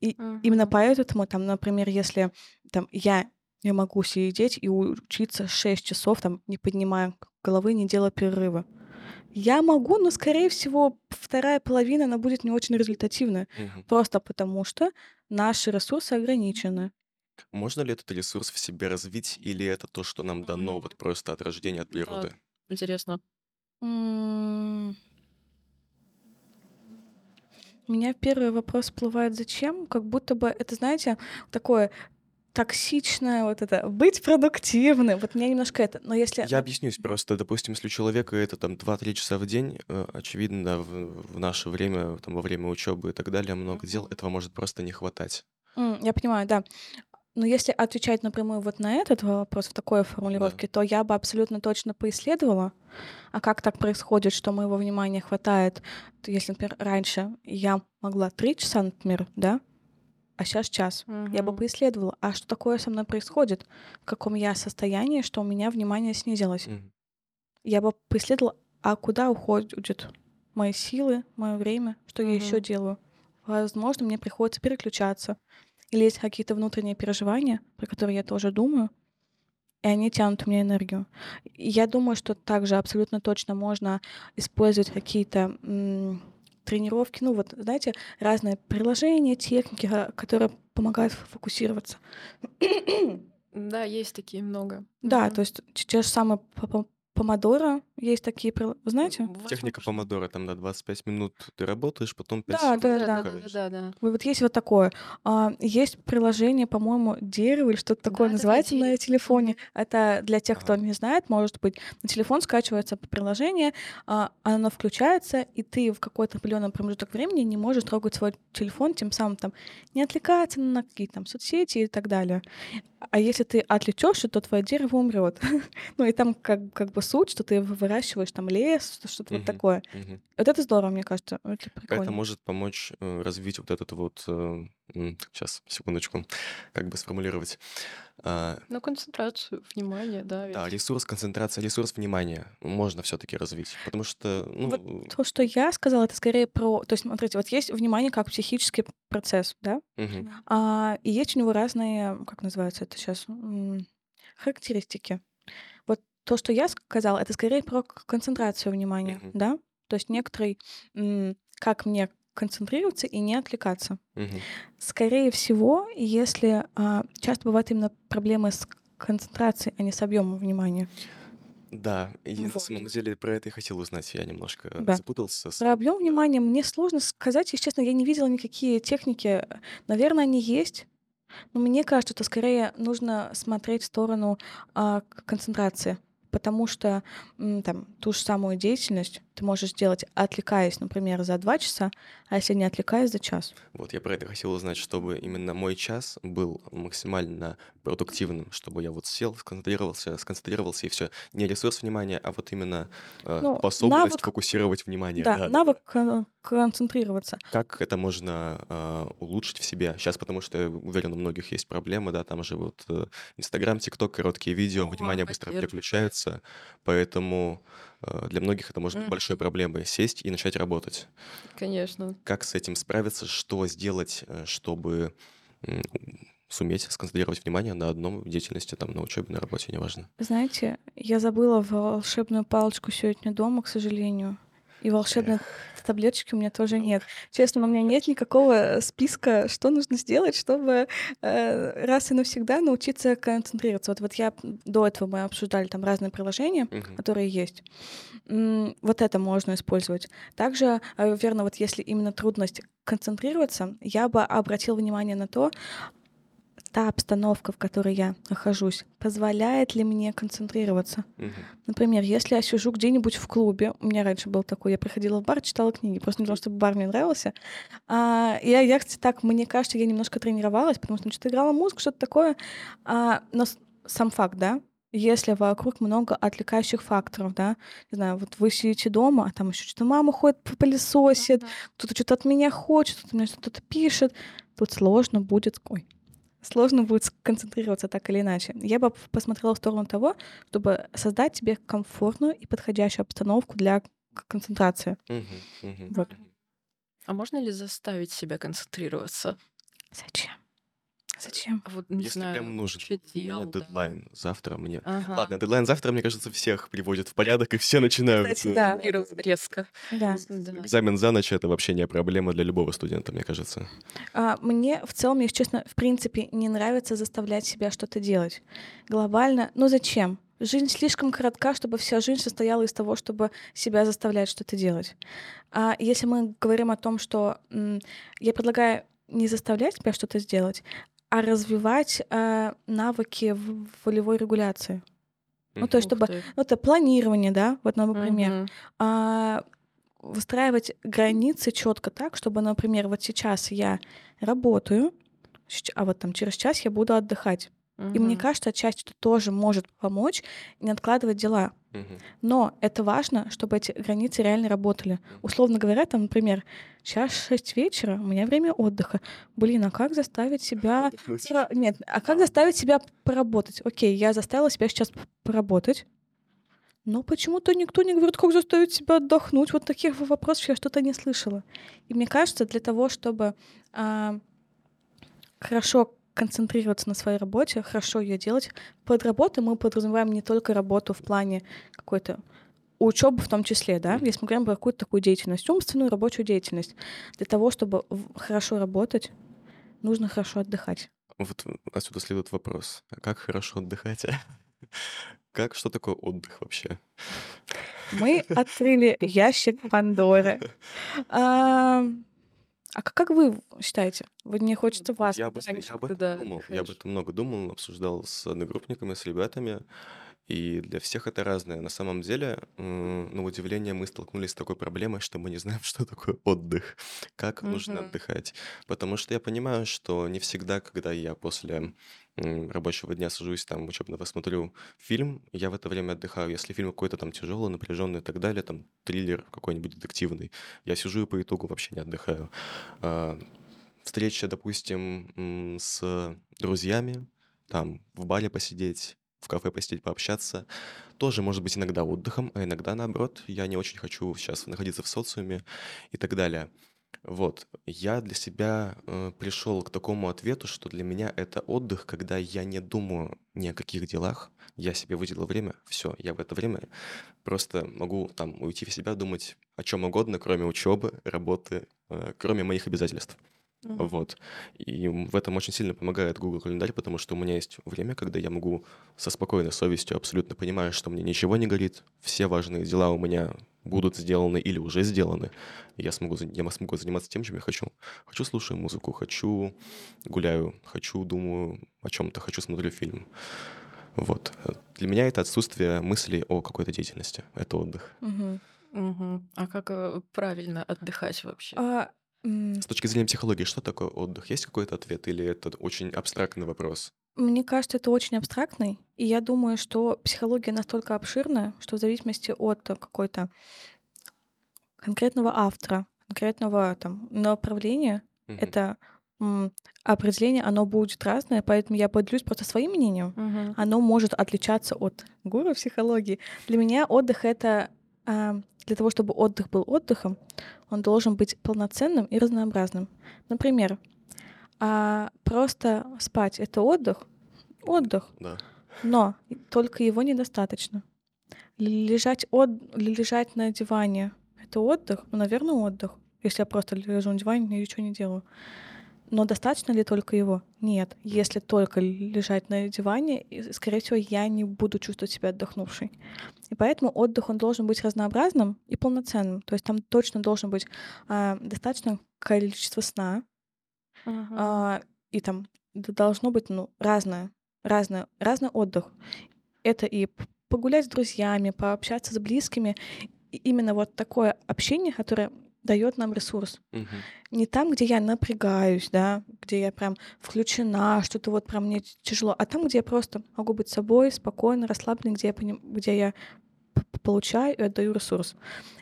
И именно Мгм. поэтому, там, например, если там, я не могу сидеть и учиться 6 часов, там, не поднимая головы, не делая перерыва. Я могу, но, скорее всего, вторая половина, она будет не очень результативная. Мгм. Просто потому что наши ресурсы ограничены. Можно ли этот ресурс в себе развить, или это то, что нам дано вот просто от рождения, от природы? интересно. М, У меня первый вопрос всплывает «зачем?», как будто бы это, знаете, такое токсичное, вот это быть продуктивным. Вот меня немножко это. Но если... Я объяснюсь просто. Допустим, если у человека это там 2-3 часа в день, э, очевидно, в, в наше время, там, во время учебы и так далее, много дел, этого может просто не хватать. М, Я понимаю, да. Но если отвечать напрямую вот на этот вопрос в такой Да. формулировке, то я бы абсолютно точно поисследовала, а как так происходит, что моего внимания хватает. Если, например, раньше я могла три часа, например, да, а сейчас час. Я бы поисследовала, а что такое со мной происходит, в каком я состоянии, что у меня внимание снизилось. Мгм. Я бы поисследовала, а куда уходят мои силы, мое время, что я еще делаю. Возможно, мне приходится переключаться. Или есть какие-то внутренние переживания, про которые я тоже думаю, и они тянут у меня энергию. Я думаю, что также абсолютно точно можно использовать какие-то м, тренировки, ну вот, знаете, разные приложения, техники, а, которые помогают фокусироваться. Да, есть такие много. Да, Мгм. то есть те же самые помодоро есть такие, вы знаете? Техника помодора, там на 25 минут ты работаешь, потом 5 Да, секунд да, Да, да, да, да, да. Вот есть вот такое. А, есть приложение, по-моему, дерево или что-то такое Да-да-да, называется на телефоне. Это для тех, кто Ага. не знает, может быть, на телефон скачивается приложение, а, оно включается, и ты в какой-то определенный промежуток времени не можешь трогать свой телефон, тем самым там не отвлекаться на какие-то там соцсети и так далее. А если ты отвлечешься, то твое дерево умрет. Ну и там как, как бы суть, что ты выращиваешь там лес, что- что-то вот Мгм, такое. мгм. Вот это здорово, мне кажется. Это Это прикольно. может помочь э, развить вот этот вот... Сейчас, секундочку, как бы сформулировать. А, Ну, концентрацию, внимание, да, Да, ведь. ресурс концентрации, ресурс внимания можно все-таки развить. Потому что, ну, Вот то, что я сказала, это скорее про... То есть, смотрите, вот есть внимание как психический процесс, да? мгм, А, и есть у него разные, как называется это сейчас, характеристики. То, что я сказала, это скорее про концентрацию внимания, Мгм. да? То есть некоторый, как мне концентрироваться и не отвлекаться. мгм. Скорее всего, если а, часто бывают именно проблемы с концентрацией, а не с объемом внимания. Да, и на Вот. самом деле про это и хотел узнать. Я немножко Да. запутался. с- Про объем внимания мне сложно сказать, если честно, я не видела никакие техники. Наверное, они есть, но мне кажется, что скорее нужно смотреть в сторону а, концентрации. Потому что там, ту же самую деятельность ты можешь сделать, отвлекаясь, например, за два часа, а если не отвлекаясь, за час. Вот, я про это хотел узнать, чтобы именно мой час был максимально продуктивным, чтобы я вот сел, сконцентрировался, сконцентрировался, и все. Не ресурс внимания, а вот именно э, Ну, способность навык- фокусировать внимание. Да, Да, да, навык кон- концентрироваться. Как это можно э, улучшить в себе? Сейчас, потому что, я уверен, у многих есть проблемы, да, там же вот э, Инстаграм, ТикТок, короткие видео, О, внимание быстро переключается, поэтому э, для многих это может быть большой проблемой сесть и начать работать. Конечно. Как с этим справиться, что сделать, э, чтобы суметь сконцентрировать внимание на одном деятельности, там, на учебе, на работе, неважно. Знаете, я забыла волшебную палочку сегодня дома, к сожалению. И волшебной таблеточки у меня тоже нет. Честно, у меня нет никакого списка, что нужно сделать, чтобы э, раз и навсегда научиться концентрироваться. Вот, вот я до этого мы обсуждали там разные приложения, Мгм. которые есть. М, Вот это можно использовать. Также, э, верно, вот если именно трудность концентрироваться, я бы обратила внимание на то, та обстановка, в которой я нахожусь, позволяет ли мне концентрироваться. Мгм. Например, если я сижу где-нибудь в клубе, у меня раньше был такой, я приходила в бар, читала книги, просто не потому, что бар мне нравился. А, я, я, кстати, так, мне кажется, я немножко тренировалась, потому что ну, что-то играла музыку, что-то такое. А, но сам факт, да, если вокруг много отвлекающих факторов, да, не знаю, вот вы сидите дома, а там еще что-то мама ходит, пылесосит, кто-то что-то от меня хочет, кто-то мне что-то пишет, тут сложно будет, ой, сложно будет сконцентрироваться так или иначе. Я бы посмотрела в сторону того, чтобы создать тебе комфортную и подходящую обстановку для концентрации. Мгм. Мгм. Вот. А можно ли заставить себя концентрироваться? Зачем? Зачем? А Вот, не Если знаю, прям нужен. вообще У меня дел, да. дедлайн завтра мне. Ага. Ладно, дедлайн завтра, мне кажется, всех приводит в порядок, и все начинают. Кстати, э, да. Резко. Да. Да. Экзамен за ночь это вообще не проблема для любого студента, мне кажется. А, мне в целом, если честно, в принципе, не нравится заставлять себя что-то делать. Глобально, ну зачем? Жизнь слишком коротка, чтобы вся жизнь состояла из того, чтобы себя заставлять что-то делать. А если мы говорим о том, что м, я предлагаю не заставлять себя что-то сделать, а развивать э, навыки волевой регуляции. Ну, то есть, чтобы ты. ну, это планирование, да, вот, например, Мгм. а, выстраивать границы четко так, чтобы, например, вот сейчас я работаю, а вот там через час я буду отдыхать. И мне кажется, отчасти это тоже может помочь не откладывать дела. Мгм. Но это важно, чтобы эти границы реально работали. Условно говоря, там, например, сейчас 6 вечера, у меня время отдыха. Блин, а как заставить себя... Отдохнуть. пора- Нет, а как заставить себя поработать? Окей, я заставила себя сейчас поработать. Но почему-то никто не говорит, как заставить себя отдохнуть. Вот таких вопросов я что-то не слышала. И мне кажется, для того, чтобы а, хорошо концентрироваться на своей работе, хорошо ее делать, под работой мы подразумеваем не только работу в плане какой-то учебы в том числе, да, если мы говорим про какую-то такую деятельность, умственную рабочую деятельность. Для того, чтобы хорошо работать, нужно хорошо отдыхать. Вот отсюда следует вопрос. А как хорошо отдыхать? Как, что такое отдых вообще? Мы открыли ящик Пандоры. А, как как вы считаете? Вы не хочется вас Я об, я об этом да, думал. Я об этом много думал, обсуждал с одногруппниками, с ребятами. И для всех это разное. На самом деле, на удивление, мы столкнулись с такой проблемой, что мы не знаем, что такое отдых, как нужно Мгм. отдыхать. Потому что я понимаю, что не всегда, когда я после рабочего дня сажусь там учебного смотрю фильм, я в это время отдыхаю. Если фильм какой-то там тяжелый, напряженный и так далее, там триллер какой-нибудь детективный, я сижу и по итогу вообще не отдыхаю. А, Встреча, допустим, с друзьями, там в баре посидеть, в кафе посидеть, пообщаться, тоже может быть иногда отдыхом, а иногда наоборот, я не очень хочу сейчас находиться в социуме и так далее. Вот, я для себя э, пришел к такому ответу, что для меня это отдых, когда я не думаю ни о каких делах, я себе выделил время, все, я в это время просто могу там уйти в себя, думать о чем угодно, кроме учебы, работы, э, кроме моих обязательств. Мгм. Вот. И в этом очень сильно помогает Google календарь, потому что у меня есть время, когда я могу со спокойной совестью, абсолютно понимая, что мне ничего не горит, все важные дела у меня будут сделаны или уже сделаны, и я смогу, за- я смогу заниматься тем, чем я хочу. Хочу слушаю музыку, хочу гуляю, хочу думаю о чем-то, хочу смотрю фильм. Вот. Э, Для меня это отсутствие мыслей о какой-то деятельности. Это отдых. Мгм. Мгм. А как э, правильно отдыхать вообще? А, С точки зрения психологии, что такое отдых? Есть какой-то ответ или это очень абстрактный вопрос? Мне кажется, это очень абстрактный, и я думаю, что психология настолько обширная, что в зависимости от какой-то конкретного автора, конкретного там направления, Мгм. это м, определение, оно будет разное, поэтому я поделюсь просто своим мнением. Мгм. Оно может отличаться от гуру психологии. Для меня отдых это для того, чтобы отдых был отдыхом, он должен быть полноценным и разнообразным. Например, а, просто спать это отдых, отдых, Да. но только его недостаточно. Лежать, от... лежать на диване — это отдых? Ну, наверное, отдых. Если я просто лежу на диване и ничего не делаю. Но достаточно ли только его? Нет. Если только лежать на диване, скорее всего, я не буду чувствовать себя отдохнувшей. И поэтому отдых, он должен быть разнообразным и полноценным. То есть там точно должен быть а, достаточное количество сна, Мгм. а, и там должно быть ну, разное, разное, разный отдых. Это и погулять с друзьями, пообщаться с близкими. И именно вот такое общение, которое дает нам ресурс. Мгм. Не там, где я напрягаюсь, да, где я прям включена, что-то вот прям мне тяжело, а там, где я просто могу быть собой, спокойно, расслабленной, где я, поним- где я получаю и отдаю ресурс.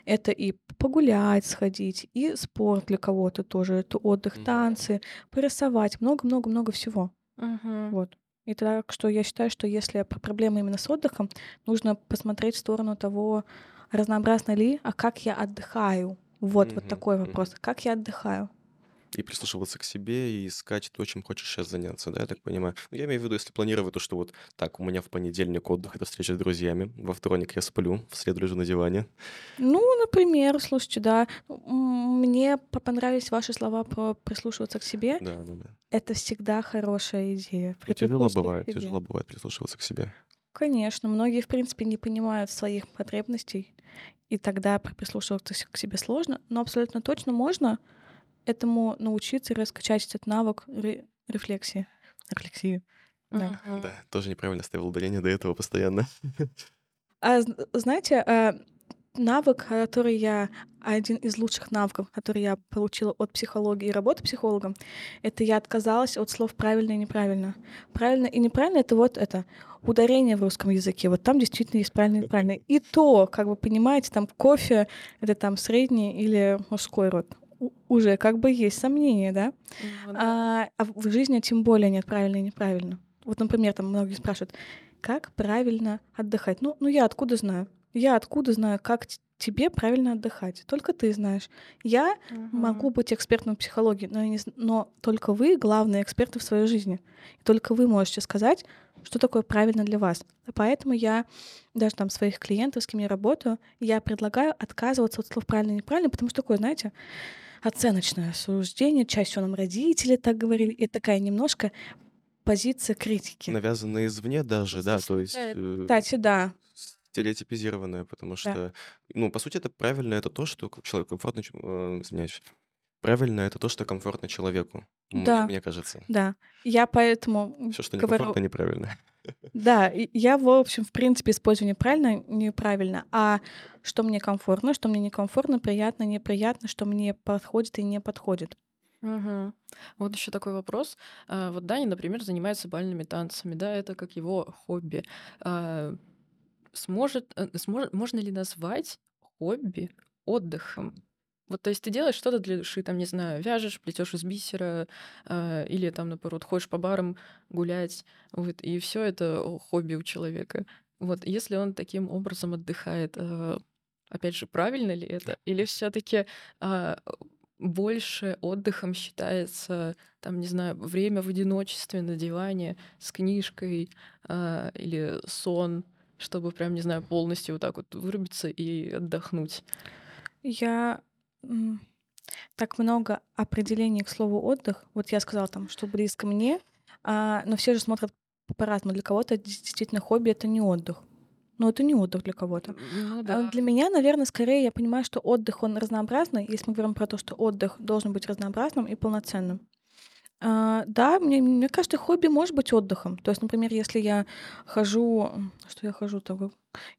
Это и погулять, сходить, и спорт для кого-то тоже, это отдых, танцы, порисовать, много-много-много всего. Мгм. Вот. И так что я считаю, что если про проблемы именно с отдыхом, нужно посмотреть в сторону того, разнообразно ли, а как я отдыхаю. Вот, вот Мгм, такой вопрос. Как я отдыхаю? И прислушиваться к себе, и искать то, чем хочешь сейчас заняться, да, я так понимаю? Ну, я имею в виду, если планировать то, что вот так, у меня в понедельник отдых, это встреча с друзьями, во вторник я сплю, в среду лежу на диване. Ну, например, слушайте, да, мне по- понравились ваши слова про прислушиваться к себе. Да, да, да. Это всегда хорошая идея. Ну, тяжело Прислушаться к бывает, тяжело бывает прислушиваться к себе. Конечно, многие, в принципе, не понимают своих потребностей, и тогда при- прислушиваться к себе сложно, но абсолютно точно можно этому научиться и раскачать этот навык ре- рефлексии. рефлексию. Да. Да, тоже неправильно ставил ударение до этого постоянно. А знаете, а, навык, который я один из лучших навыков, который я получила от психологии и работы психологом, это я отказалась от слов правильно и неправильно. Правильно и неправильно это вот это ударение в русском языке. Вот там действительно есть правильно и неправильно. И то, как вы понимаете, там кофе это там средний или мужской род. У- Уже как бы есть сомнения, да? Да. А, а в жизни тем более нет правильно и неправильно. Вот, например, там многие спрашивают, как правильно отдыхать? Ну, ну я откуда знаю? Я откуда знаю, как тебе правильно отдыхать? Только ты знаешь. Я могу Мгм. быть экспертом в психологии, но, я не, но только вы главные эксперты в своей жизни. И только вы можете сказать, что такое правильно для вас. Поэтому я даже там своих клиентов, с кем я работаю, я предлагаю отказываться от слов правильно и неправильно, потому что такое, знаете, оценочное суждение, чаще нам родители так говорили, и такая немножко позиция критики. Навязанное извне даже, да, то есть э, Кстати, да, стереотипизированное, потому да, что, ну, по сути, это правильно, это то, что человек комфортно, э, извиняюсь, правильно это то, что комфортно человеку, да, мне кажется. да. Я поэтому Все, что говорю, некомфортно, неправильно. да, я, в общем, в принципе, использую неправильно, неправильно, а что мне комфортно, что мне некомфортно, приятно, неприятно, что мне подходит и не подходит. Мгм. Вот еще такой вопрос. А, Вот Даня, например, занимается бальными танцами, да, это как его хобби. А, Сможет, э, смо- можно ли назвать хобби отдыхом? Вот, то есть ты делаешь что-то для души, там, не знаю, вяжешь, плетешь из бисера, а, или там, наоборот, ходишь по барам гулять, вот, и все это хобби у человека. Вот, если он таким образом отдыхает, а, опять же, правильно ли это? Или все-таки больше отдыхом считается, там, не знаю, время в одиночестве на диване с книжкой а, или сон, чтобы прям, не знаю, полностью вот так вот вырубиться и отдохнуть. Я так много определений к слову отдых. Вот я сказала там, что близко мне, а, но все же смотрят по-разному. Для кого-то действительно хобби это не отдых. Но это не отдых для кого-то. Ну А да. Для меня, наверное, скорее я понимаю, что отдых, он разнообразный, если мы говорим про то, что отдых должен быть разнообразным и полноценным. А, да, мне, мне кажется, хобби может быть отдыхом. То есть, например, если я хожу... Что я хожу такое?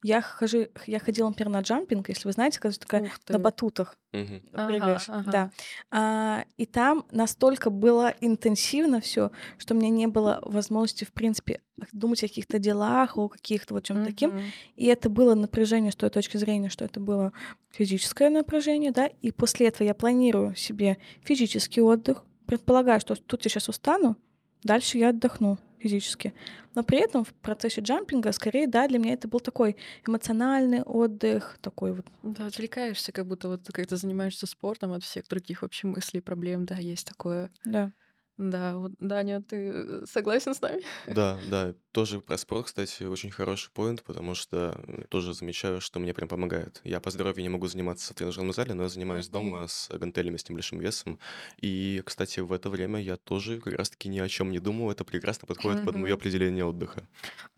Я, хожу, я ходила, например, на джампинг, если вы знаете, когда такая на батутах Мгм. Ага, прыгаешь. ага. Да. А, и там настолько было интенсивно все, что мне не было возможности, в принципе, думать о каких-то делах, о каких-то вот чем-то таким. И это было напряжение с той точки зрения, что это было физическое напряжение, да, и после этого я планирую себе физический отдых, предполагаю, что тут я сейчас устану, дальше я отдохну физически. Но при этом в процессе джампинга, скорее, да, для меня это был такой эмоциональный отдых, такой вот. Да, отвлекаешься, как будто вот когда занимаешься спортом от всех других вообще мыслей, проблем, да, есть такое. Да. Да, вот, Даня, ты э, согласен с нами? Да, да, тоже про спорт, кстати, очень хороший поинт, потому что тоже замечаю, что мне прям помогает. Я по здоровью не могу заниматься в тренажерном зале, но я занимаюсь дома с гантелями с небольшим весом. И, кстати, в это время я тоже как раз-таки ни о чем не думал. Это прекрасно подходит под мое определение отдыха.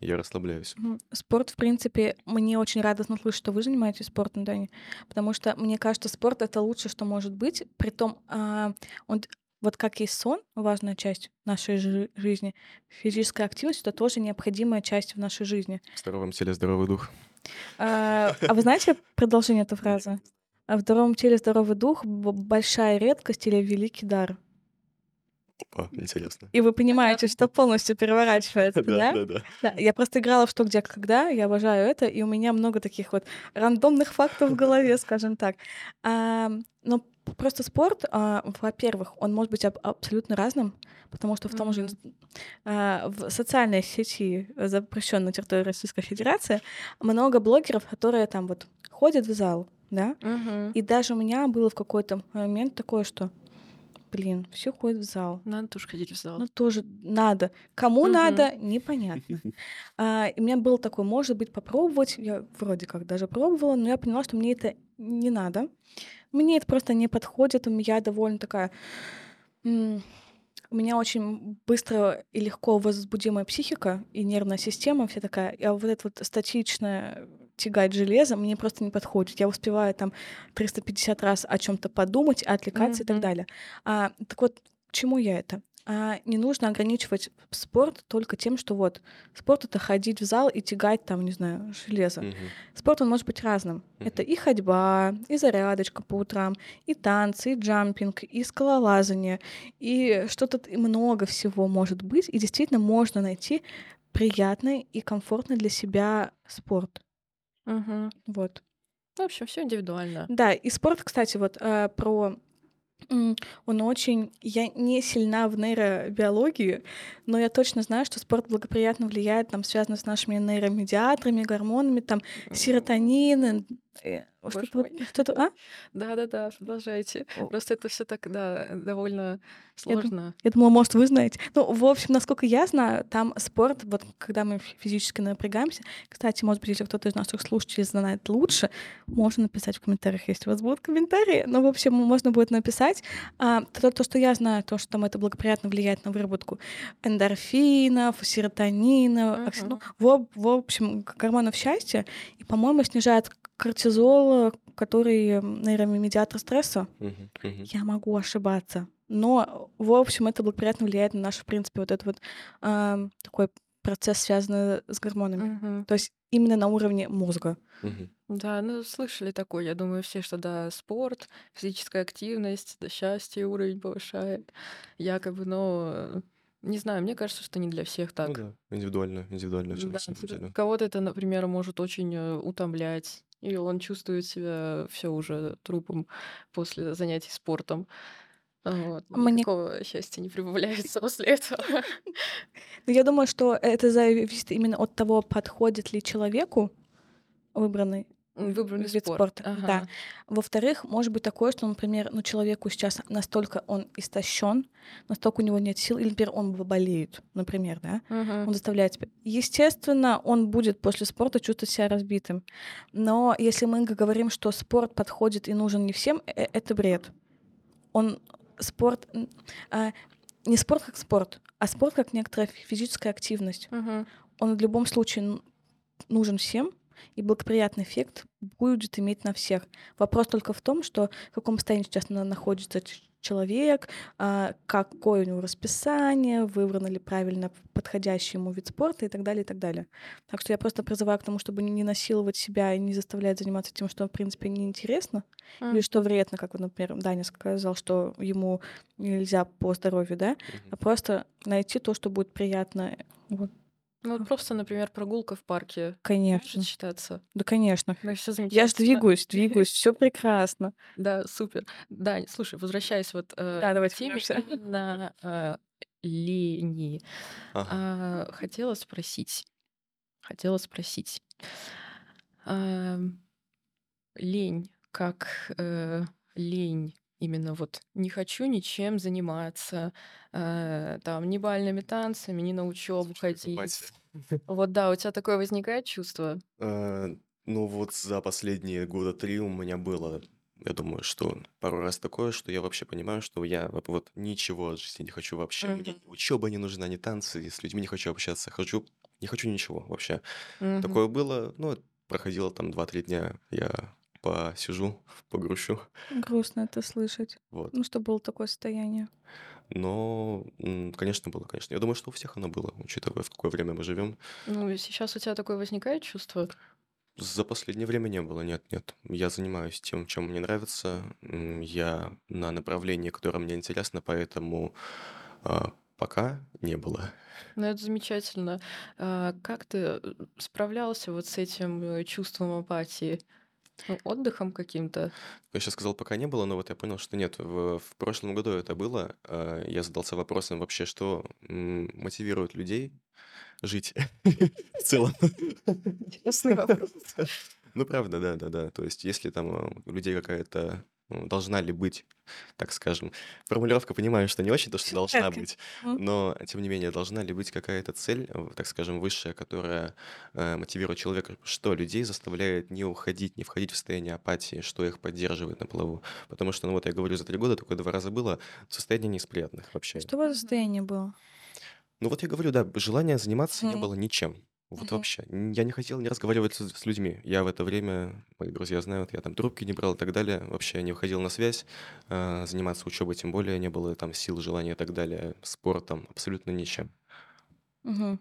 Я расслабляюсь. Спорт, в принципе, мне очень радостно слышать, что вы занимаетесь спортом, Дани, потому что мне кажется, спорт это лучшее, что может быть. Притом, а, он вот как есть сон, важная часть нашей жи- жизни, физическая активность это тоже необходимая часть в нашей жизни. В здоровом теле здоровый дух. А, а вы знаете продолжение этой фразы? А в здоровом теле здоровый дух большая редкость или великий дар. О, интересно. И вы понимаете, что полностью переворачивается, Да, да? да, да. Да, я просто играла в «Что, где, когда», я обожаю это, и у меня много таких вот рандомных фактов в голове, скажем так. А, но просто спорт, а, во-первых, он может быть аб- абсолютно разным, потому что в том же а, в социальной сети, запрещенной на территории Российской Федерации, много блогеров, которые там вот ходят в зал, да, Мгм. и даже у меня было в какой-то момент такое, что, блин, все ходят в зал, Надо тоже ходить в зал. ну, тоже надо. Кому Мгм. надо, непонятно. А, и у меня был такой, может быть, попробовать. Я вроде как даже пробовала, но я поняла, что мне это не надо. Мне это просто не подходит. У меня довольно такая... У меня очень быстро и легко возбудимая психика и нервная система вся такая. А вот это вот статичное тягать железо мне просто не подходит. Я успеваю там 350 раз о чем то подумать, отвлекаться и так далее. А, так вот, к чему я это? А, не нужно ограничивать спорт только тем, что вот спорт это ходить в зал и тягать там, не знаю, железо. Мгм. Спорт он может быть разным. Это Мгм. и ходьба, и зарядочка по утрам, и танцы, и джампинг, и скалолазание, и что-то и много всего может быть. И действительно можно найти приятный и комфортный для себя спорт. Мгм. Вот. В общем, все индивидуально. Да, и спорт, кстати, вот э, про он очень... Я не сильна в нейробиологии, но я точно знаю, что спорт благоприятно влияет, там, связано с нашими нейромедиаторами, гормонами, там, серотонин, что-то, вот- мой. что-то, а? Да-да-да, продолжайте. О. Просто это все так, да, довольно Я дум- сложно. Я думала, может, вы знаете. Ну, в общем, насколько я знаю, там спорт, вот когда мы фи- физически напрягаемся, кстати, может быть, если кто-то из наших слушателей знает лучше, можно написать в комментариях, если у вас будут комментарии. Ну, в общем, можно будет написать. А, то, то, что я знаю, то, что там это благоприятно влияет на выработку эндорфинов, серотонина, окси- ну, в, в общем, гормонов счастья. И, по-моему, снижает кортизол, который м, нейромедиатор стресса. Мгм. Мгм. Я могу ошибаться. Но, в общем, это благоприятно влияет на наш, в принципе, вот этот вот ам, такой процесс, связанный с гормонами. Мгм. То есть именно на уровне мозга. Мгм. Да, ну слышали такое, я думаю, все, что да, спорт, физическая активность, да, счастье уровень повышает. Якобы, но э, не знаю, мне кажется, что не для всех Ну так. да, индивидуально, индивидуально все Да, на самом т- деле. кого-то это, например, может очень э, утомлять, и он чувствует себя все уже трупом после занятий спортом. Вот. Мне Никакого счастья не прибавляется после этого. Ну, Я думаю, что это зависит именно от того, подходит ли человеку выбранный М, Выбранный вид спорт. спорта. Да. Ага. Во-вторых, может быть такое, что, например, ну, человеку сейчас настолько он истощен, настолько у него нет сил, или, например, он болеет, например, да, Мгм. он заставляет себя. Естественно, он будет после спорта чувствовать себя разбитым. Но если мы говорим, что спорт подходит и нужен не всем, э- это бред. Он спорт а, не спорт как спорт, а спорт как некоторая фи- физическая активность. Мгм. Он в любом случае нужен всем, и благоприятный эффект будет иметь на всех. Вопрос только в том, что в каком состоянии сейчас на- находится человек, а, какое у него расписание, выбран ли правильно подходящий ему вид спорта и так далее, и так далее. Так что я просто призываю к тому, чтобы не насиловать себя и не заставлять заниматься тем, что, в принципе, неинтересно, или М. что вредно, как, вот, например, Даня сказал, что ему нельзя по здоровью, да, а Мгм. просто найти то, что будет приятно. Вот, Ну, вот просто, например, прогулка в парке может конечно. считаться. Да, конечно. Ну, все Я ж замечательно. двигаюсь, двигаюсь, все прекрасно. Да, супер. Да, слушай, возвращаясь вот э, Да, к давайте теме именно э, лени, Ага. а, хотела спросить, хотела спросить, ам, лень, как э, лень, именно вот не хочу ничем заниматься, э, там, ни бальными танцами, ни на учебу ходить. Вот да, у тебя такое возникает чувство? Э, Ну вот за последние года три у меня было, я думаю, что пару раз такое, что я вообще понимаю, что я вот вот ничего от жизни не хочу вообще. Мне Мгм. учеба не нужна, ни танцы, с людьми не хочу общаться, хочу, не хочу ничего вообще. Мгм. Такое было, ну, проходило там 2-3 дня, я посижу, погрущу, Грустно это слышать. вот. Ну, что было такое состояние. Но, конечно, было, конечно. Я думаю, что у всех оно было, учитывая, в какое время мы живем. Ну, и сейчас у тебя такое возникает чувство? За последнее время не было, нет, нет. Я занимаюсь тем, чем мне нравится. Я на направлении, которое мне интересно, поэтому а, пока не было. Ну, это замечательно. А, как ты э, справлялся вот с этим э, чувством апатии? Ну, отдыхом каким-то? Я сейчас сказал, пока не было, но вот я понял, что нет. В, в прошлом году это было. А, Я задался вопросом вообще, что м, мотивирует людей жить в целом. Интересный вопрос. Ну, правда, да, да, да. То есть, если там э, у людей какая-то должна ли быть, так скажем, формулировка, понимаю, что не очень то, что должна быть, но, тем не менее, должна ли быть какая-то цель, э, так скажем, высшая, которая э, мотивирует человека, что людей заставляет не уходить, не входить в состояние апатии, что их поддерживает на плаву. Потому что, ну вот я говорю, за три года такое два раза было, состояние не из приятных вообще. Что у вас состояние было? Ну вот я говорю, да, желания заниматься не было ничем. Вот Мгм. вообще. Я не хотел не разговаривать с, с людьми. Я в это время, мои друзья знают, я там трубки не брал и так далее. Вообще не выходил на связь, а, заниматься учебой тем более не было там сил, желания и так далее, спортом, абсолютно ничем. Мгм.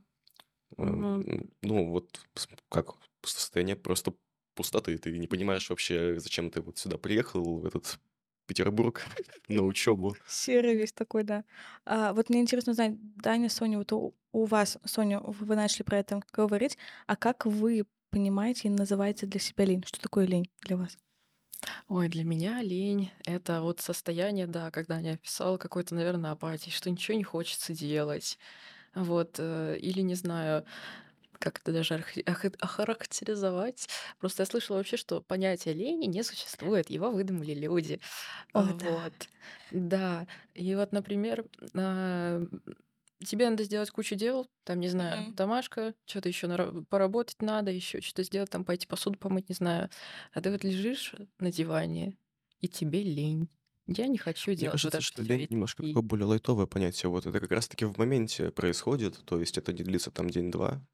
Э, м, Ну вот как состояние просто пустоты. Ты не понимаешь вообще, зачем ты вот сюда приехал, в этот Петербург на учебу. Серый весь такой, да. А, вот мне интересно узнать, Даня, Соня, вот у, у вас, Соня, вы начали про это говорить, а как вы понимаете и называете для себя лень? Что такое лень для вас? Ой, для меня лень- это вот состояние, да, когда я описала какой-то, наверное, апатии, что ничего не хочется делать. Вот, э, или, не знаю, как это даже охарактеризовать. Просто я слышала вообще, что понятие лени не существует, его выдумали люди. О, А, да. Вот, да. И вот, например, а, тебе надо сделать кучу дел, там, не знаю, Мгм. домашка, что-то еще поработать надо, еще что-то сделать, там пойти посуду помыть, не знаю. А ты вот лежишь на диване, и тебе лень. Я не хочу Мне делать вот кажется, это что лень немножко и такое более лайтовое понятие. Вот это как раз-таки в моменте происходит, то есть это не длится там день-два.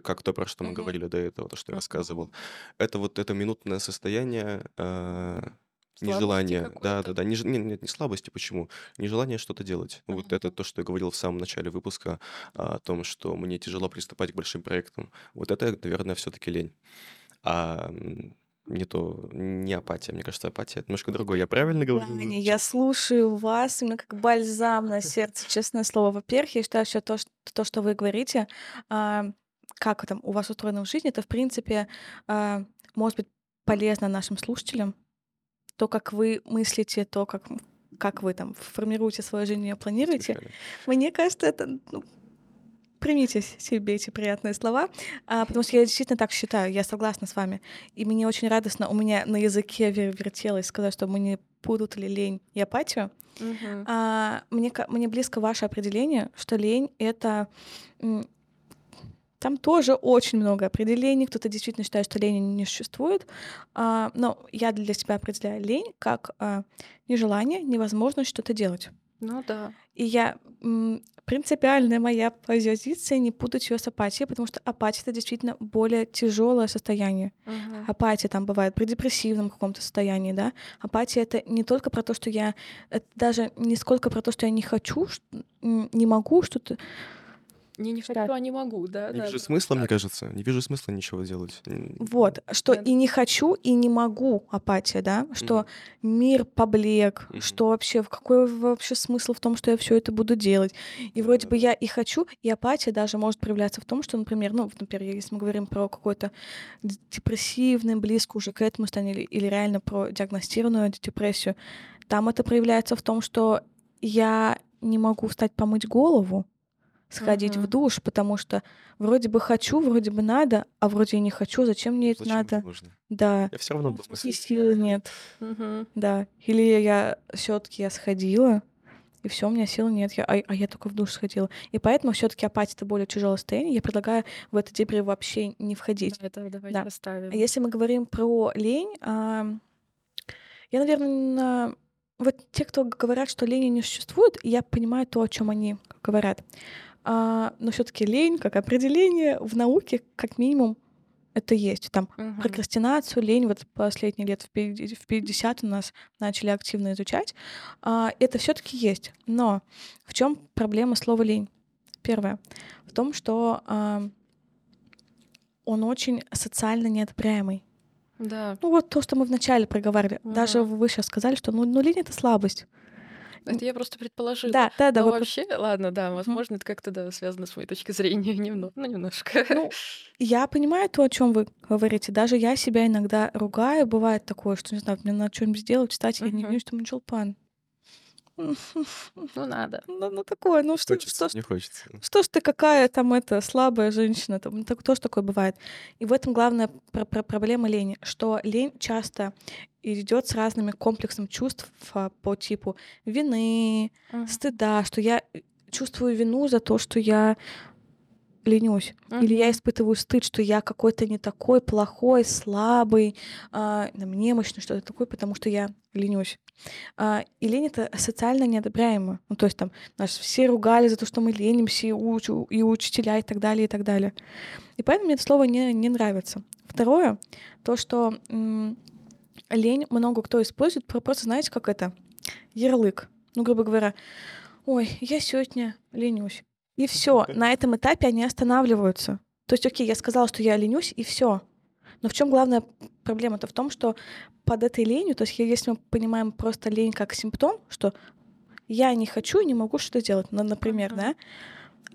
Как то, про что мы говорили до этого, то, что я рассказывал. Это вот это минутное состояние а, слабости нежелания, какой-то. да-да-да, не, не, нет, не слабости, почему? Нежелание что-то делать. Вот это то, что я говорил в самом начале выпуска а, о том, что мне тяжело приступать к большим проектам. Вот это, наверное, все-таки лень. А не то, не апатия. Мне кажется, апатия это немножко другое. Я правильно говорю? Даня, я слушаю вас, именно как бальзам на сердце, честное слово. Во-первых, я считаю, что то, что, то, что вы говорите, а, как там у вас устроено в жизни, это, в принципе, а, может быть полезно нашим слушателям. То, как вы мыслите, то, как, как вы там формируете свою жизнь, ее планируете. Слышали? Мне кажется, это ну, примите себе эти приятные слова, а, потому что я действительно так считаю, я согласна с вами. И мне очень радостно, у меня на языке вер- вертелось сказать, что мы не путали лень и апатию. Мгм. А, мне, мне близко ваше определение, что лень — это... Там тоже очень много определений. Кто-то действительно считает, что лени не существует. А, но я для себя определяю лень как а, нежелание, невозможность что-то делать. Ну да. И я принципиальная моя позиция не путать ее с апатией, потому что апатия это действительно более тяжелое состояние. Мгм. Апатия там бывает при депрессивном каком-то состоянии, да. Апатия это не только про то, что я, это даже не сколько про то, что я не хочу, не могу что-то. Не, не Да. хочу, а не могу, да, Не да, вижу да, смысла, мне так. кажется. Не вижу смысла ничего делать. Вот, что Да. и не хочу, и не могу апатия, да, что Мгм. мир поблек, Мгм. что вообще, в какой вообще смысл в том, что я все это буду делать. И вроде бы Да-да-да. я и хочу, и апатия даже может проявляться в том, что, например, ну, например, если мы говорим про какой-то депрессивный, близко уже к этому или, или реально про диагностированную депрессию, там это проявляется в том, что я не могу встать помыть голову, сходить в Мгм. душ, потому что вроде бы хочу, вроде бы надо, а вроде и не хочу, зачем мне это Зачем это надо? нужно? Да, Я все равно и сидеть. сил нет, Мгм. да. Или я все-таки я сходила, и все, у меня сил нет, я, а, а я только в душ сходила. И поэтому все-таки апатия это более тяжелое состояние. Я предлагаю в это дебри вообще не входить. Да, это давайте Да. оставим. А если мы говорим про лень, а, я, наверное, вот те, кто говорят, что лени не существует, я понимаю то, о чем они говорят. А, но все-таки лень, как определение в науке, как минимум, это есть. Там Мгм. прокрастинацию, лень, вот последние лет в пи- в 50 у нас начали активно изучать. А, это все-таки есть. Но в чем проблема слова лень? Первое. В том, что а, он очень социально неодобряемый. Да, Ну вот то, что мы вначале проговаривали. Даже Мгм. вы сейчас сказали, что ну, ну лень это слабость. Это я просто предположила. Да, да, да. Но про- вообще, ладно, да, возможно, это как-то да, связано с моей точки зрения немного, ну немножко. Ну, я понимаю то, о чем вы говорите. Даже я себя иногда ругаю. Бывает такое, что, не знаю, мне надо что-нибудь сделать, встать, я не вижу, что мне чулпан. Ну надо. Ну, ну такое, ну что, Хочется, что, ж- не хочется. что ж ты какая там эта слабая женщина, там так, тоже такое бывает. И в этом главная пр- пр- проблема лени, что лень часто идет с разными комплексом чувств а, по типу вины, Мгм. стыда, что я чувствую вину за то, что я ленюсь. Или я испытываю стыд, что я какой-то не такой плохой, слабый, там, немощный, что-то такое, потому что я ленюсь. А, и лень это социально неодобряемо. Ну, то есть там нас все ругали за то, что мы ленимся, и, уч- и учителя, и так далее, и так далее. И поэтому мне это слово не, не нравится. Второе, то, что м, лень много кто использует, про- просто знаете, как это? Ярлык. Ну, грубо говоря, ой, я сегодня ленюсь. И все. На этом этапе они останавливаются. То есть, окей, я сказала, что я ленюсь, и все. Но в чем главная проблема-то в том, что под этой ленью, то есть если мы понимаем просто лень как симптом, что я не хочу и не могу что-то делать, ну, например, Мгм. да,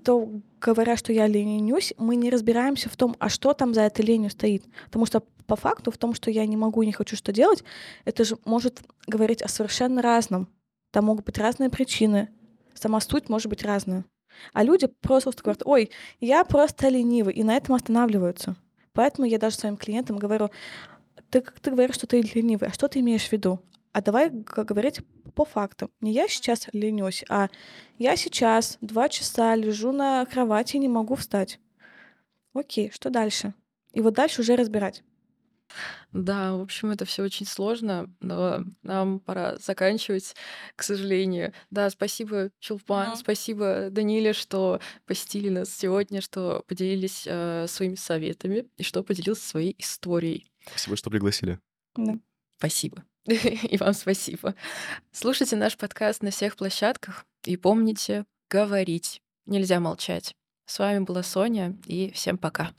то говоря, что я ленюсь, мы не разбираемся в том, а что там за этой ленью стоит. Потому что по факту в том, что я не могу и не хочу что делать, это же может говорить о совершенно разном. Там могут быть разные причины. Сама суть может быть разная. А люди просто говорят, ой, я просто ленивый, и на этом останавливаются. Поэтому я даже своим клиентам говорю, ты, ты говоришь, что ты ленивый, а что ты имеешь в виду? А давай говорить по фактам. Не я сейчас ленюсь, а я сейчас два часа лежу на кровати и не могу встать. Окей, что дальше? И вот дальше уже разбирать. Да, в общем, это все очень сложно, но нам пора заканчивать, к сожалению. Да, спасибо, Чулпан, Мгм. спасибо, Даниле, что посетили нас сегодня, что поделились э, своими советами и что поделился своей историей. Спасибо, что пригласили. Да. Спасибо. И вам спасибо. Слушайте наш подкаст на всех площадках и помните, говорить нельзя молчать. С вами была Соня, и всем пока.